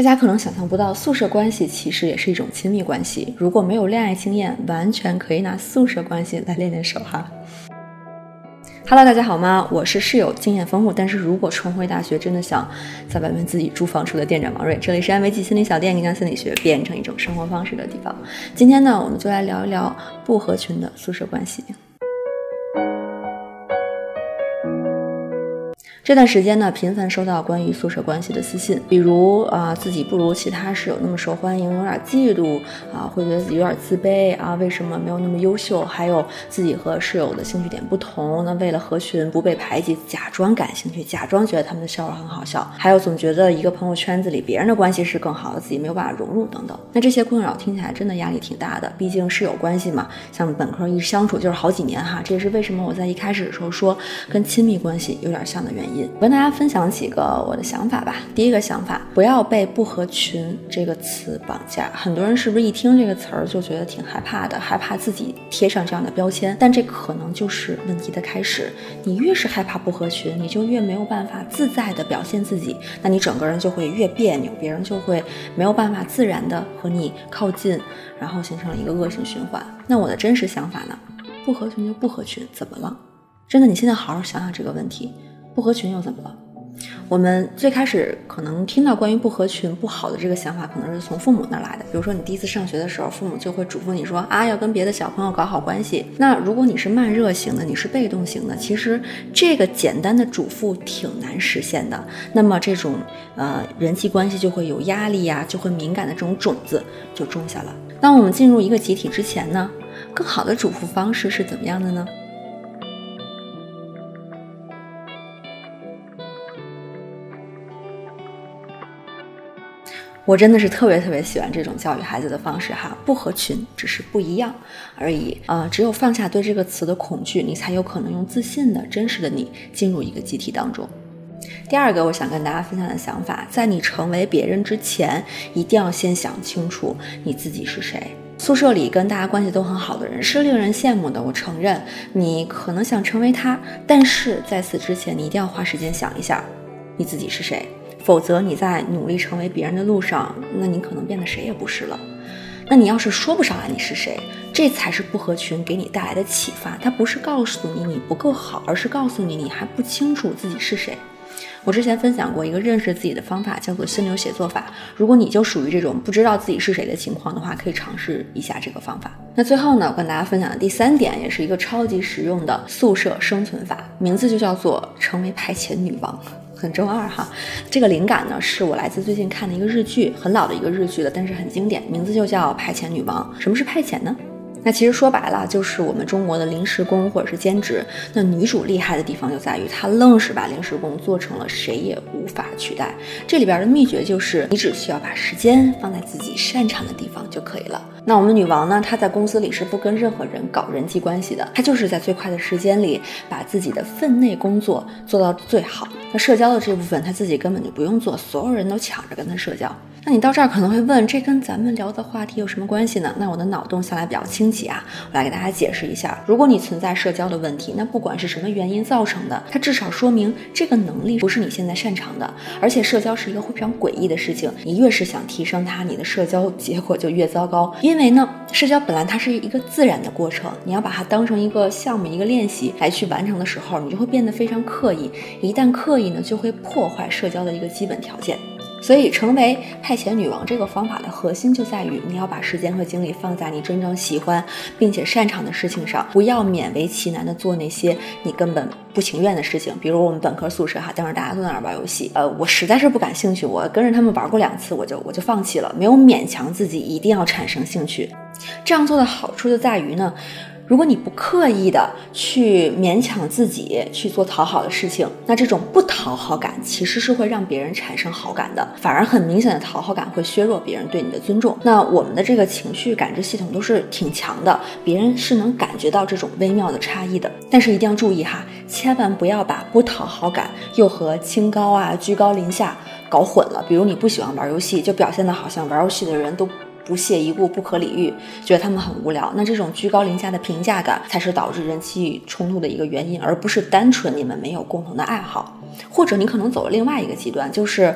大家可能想象不到，宿舍关系其实也是一种亲密关系。如果没有恋爱经验，完全可以拿宿舍关系来练练手哈。Hello，大家好吗？我是室友经验丰富，但是如果重回大学，真的想在外面自己租房住的店长王瑞。这里是安慰剂心理小店，将心理学变成一种生活方式的地方。今天呢，我们就来聊一聊不合群的宿舍关系。这段时间呢，频繁收到关于宿舍关系的私信，比如啊，自己不如其他室友那么受欢迎，有点嫉妒啊，会觉得自己有点自卑啊，为什么没有那么优秀？还有自己和室友的兴趣点不同，那为了合群不被排挤，假装感兴趣，假装觉得他们的笑话很好笑，还有总觉得一个朋友圈子里别人的关系是更好的，自己没有办法融入等等。那这些困扰听起来真的压力挺大的，毕竟室友关系嘛，像本科一相处就是好几年哈，这也是为什么我在一开始的时候说跟亲密关系有点像的原因。我跟大家分享几个我的想法吧。第一个想法，不要被“不合群”这个词绑架。很多人是不是一听这个词儿就觉得挺害怕的，害怕自己贴上这样的标签？但这可能就是问题的开始。你越是害怕不合群，你就越没有办法自在的表现自己，那你整个人就会越别扭，别人就会没有办法自然的和你靠近，然后形成了一个恶性循环。那我的真实想法呢？不合群就不合群，怎么了？真的，你现在好好想想这个问题。不合群又怎么了？我们最开始可能听到关于不合群不好的这个想法，可能是从父母那来的。比如说你第一次上学的时候，父母就会嘱咐你说啊，要跟别的小朋友搞好关系。那如果你是慢热型的，你是被动型的，其实这个简单的嘱咐挺难实现的。那么这种呃人际关系就会有压力呀，就会敏感的这种种子就种下了。当我们进入一个集体之前呢，更好的嘱咐方式是怎么样的呢？我真的是特别特别喜欢这种教育孩子的方式哈，不合群只是不一样而已啊！只有放下对这个词的恐惧，你才有可能用自信的真实的你进入一个集体当中。第二个，我想跟大家分享的想法，在你成为别人之前，一定要先想清楚你自己是谁。宿舍里跟大家关系都很好的人是令人羡慕的，我承认你可能想成为他，但是在此之前，你一定要花时间想一下你自己是谁。否则你在努力成为别人的路上，那你可能变得谁也不是了。那你要是说不上来你是谁，这才是不合群给你带来的启发。它不是告诉你你不够好，而是告诉你你还不清楚自己是谁。我之前分享过一个认识自己的方法，叫做心流写作法。如果你就属于这种不知道自己是谁的情况的话，可以尝试一下这个方法。那最后呢，我跟大家分享的第三点，也是一个超级实用的宿舍生存法，名字就叫做成为排遣女王。很周二哈，这个灵感呢是我来自最近看的一个日剧，很老的一个日剧了，但是很经典，名字就叫《派遣女王》。什么是派遣呢？那其实说白了就是我们中国的临时工或者是兼职。那女主厉害的地方就在于她愣是把临时工做成了谁也无法取代。这里边的秘诀就是你只需要把时间放在自己擅长的地方就可以了。那我们女王呢？她在公司里是不跟任何人搞人际关系的，她就是在最快的时间里把自己的分内工作做到最好。那社交的这部分她自己根本就不用做，所有人都抢着跟她社交。那你到这儿可能会问，这跟咱们聊的话题有什么关系呢？那我的脑洞向来比较清奇啊，我来给大家解释一下。如果你存在社交的问题，那不管是什么原因造成的，它至少说明这个能力不是你现在擅长的。而且社交是一个非常诡异的事情，你越是想提升它，你的社交结果就越糟糕。因为呢，社交本来它是一个自然的过程，你要把它当成一个项目、一个练习来去完成的时候，你就会变得非常刻意。一旦刻意呢，就会破坏社交的一个基本条件。所以，成为派遣女王这个方法的核心就在于，你要把时间和精力放在你真正喜欢并且擅长的事情上，不要勉为其难的做那些你根本不情愿的事情。比如我们本科宿舍哈，当时大家都在那玩游戏，呃，我实在是不感兴趣，我跟着他们玩过两次，我就我就放弃了，没有勉强自己一定要产生兴趣。这样做的好处就在于呢。如果你不刻意的去勉强自己去做讨好的事情，那这种不讨好感其实是会让别人产生好感的，反而很明显的讨好感会削弱别人对你的尊重。那我们的这个情绪感知系统都是挺强的，别人是能感觉到这种微妙的差异的。但是一定要注意哈，千万不要把不讨好感又和清高啊、居高临下搞混了。比如你不喜欢玩游戏，就表现的好像玩游戏的人都。不屑一顾、不可理喻，觉得他们很无聊。那这种居高临下的评价感，才是导致人际冲突的一个原因，而不是单纯你们没有共同的爱好。或者你可能走了另外一个极端，就是，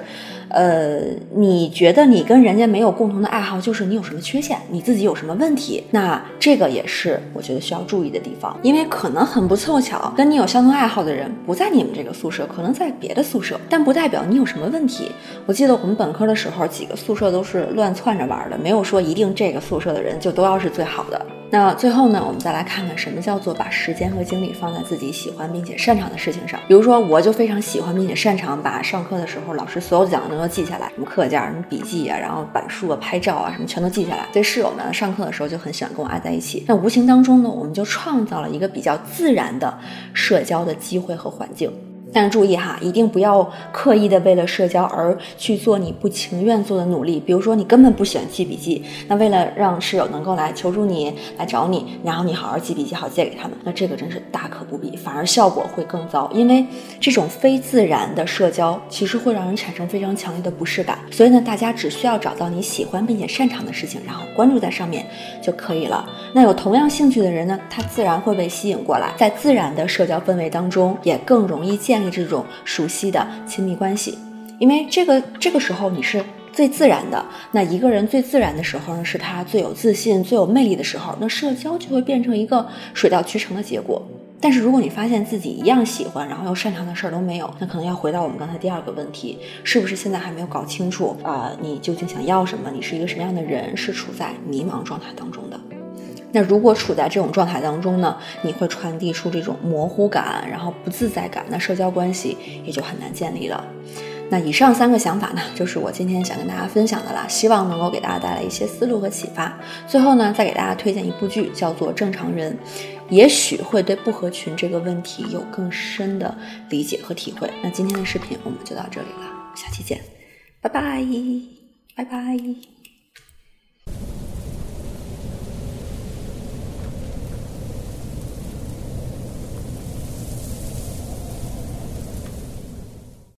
呃，你觉得你跟人家没有共同的爱好，就是你有什么缺陷，你自己有什么问题？那这个也是我觉得需要注意的地方，因为可能很不凑巧，跟你有相同爱好的人不在你们这个宿舍，可能在别的宿舍，但不代表你有什么问题。我记得我们本科的时候，几个宿舍都是乱窜着玩的，没有说一定这个宿舍的人就都要是最好的。那最后呢，我们再来看看什么叫做把时间和精力放在自己喜欢并且擅长的事情上。比如说，我就非常喜欢并且擅长把上课的时候老师所有讲的都记下来，什么课件、什么笔记啊，然后板书啊、拍照啊，什么全都记下来。所以室友们上课的时候就很喜欢跟我挨在一起。那无形当中呢，我们就创造了一个比较自然的社交的机会和环境。但是注意哈，一定不要刻意的为了社交而去做你不情愿做的努力。比如说，你根本不喜欢记笔记，那为了让室友能够来求助你、来找你，然后你好好记笔记，好借给他们，那这个真是大可不必，反而效果会更糟。因为这种非自然的社交，其实会让人产生非常强烈的不适感。所以呢，大家只需要找到你喜欢并且擅长的事情，然后关注在上面就可以了。那有同样兴趣的人呢，他自然会被吸引过来，在自然的社交氛围当中，也更容易建立。这种熟悉的亲密关系，因为这个这个时候你是最自然的。那一个人最自然的时候呢，是他最有自信、最有魅力的时候。那社交就会变成一个水到渠成的结果。但是如果你发现自己一样喜欢，然后又擅长的事儿都没有，那可能要回到我们刚才第二个问题，是不是现在还没有搞清楚啊？你究竟想要什么？你是一个什么样的人？是处在迷茫状态当中的。那如果处在这种状态当中呢，你会传递出这种模糊感，然后不自在感，那社交关系也就很难建立了。那以上三个想法呢，就是我今天想跟大家分享的啦，希望能够给大家带来一些思路和启发。最后呢，再给大家推荐一部剧，叫做《正常人》，也许会对不合群这个问题有更深的理解和体会。那今天的视频我们就到这里了，下期见，拜拜，拜拜。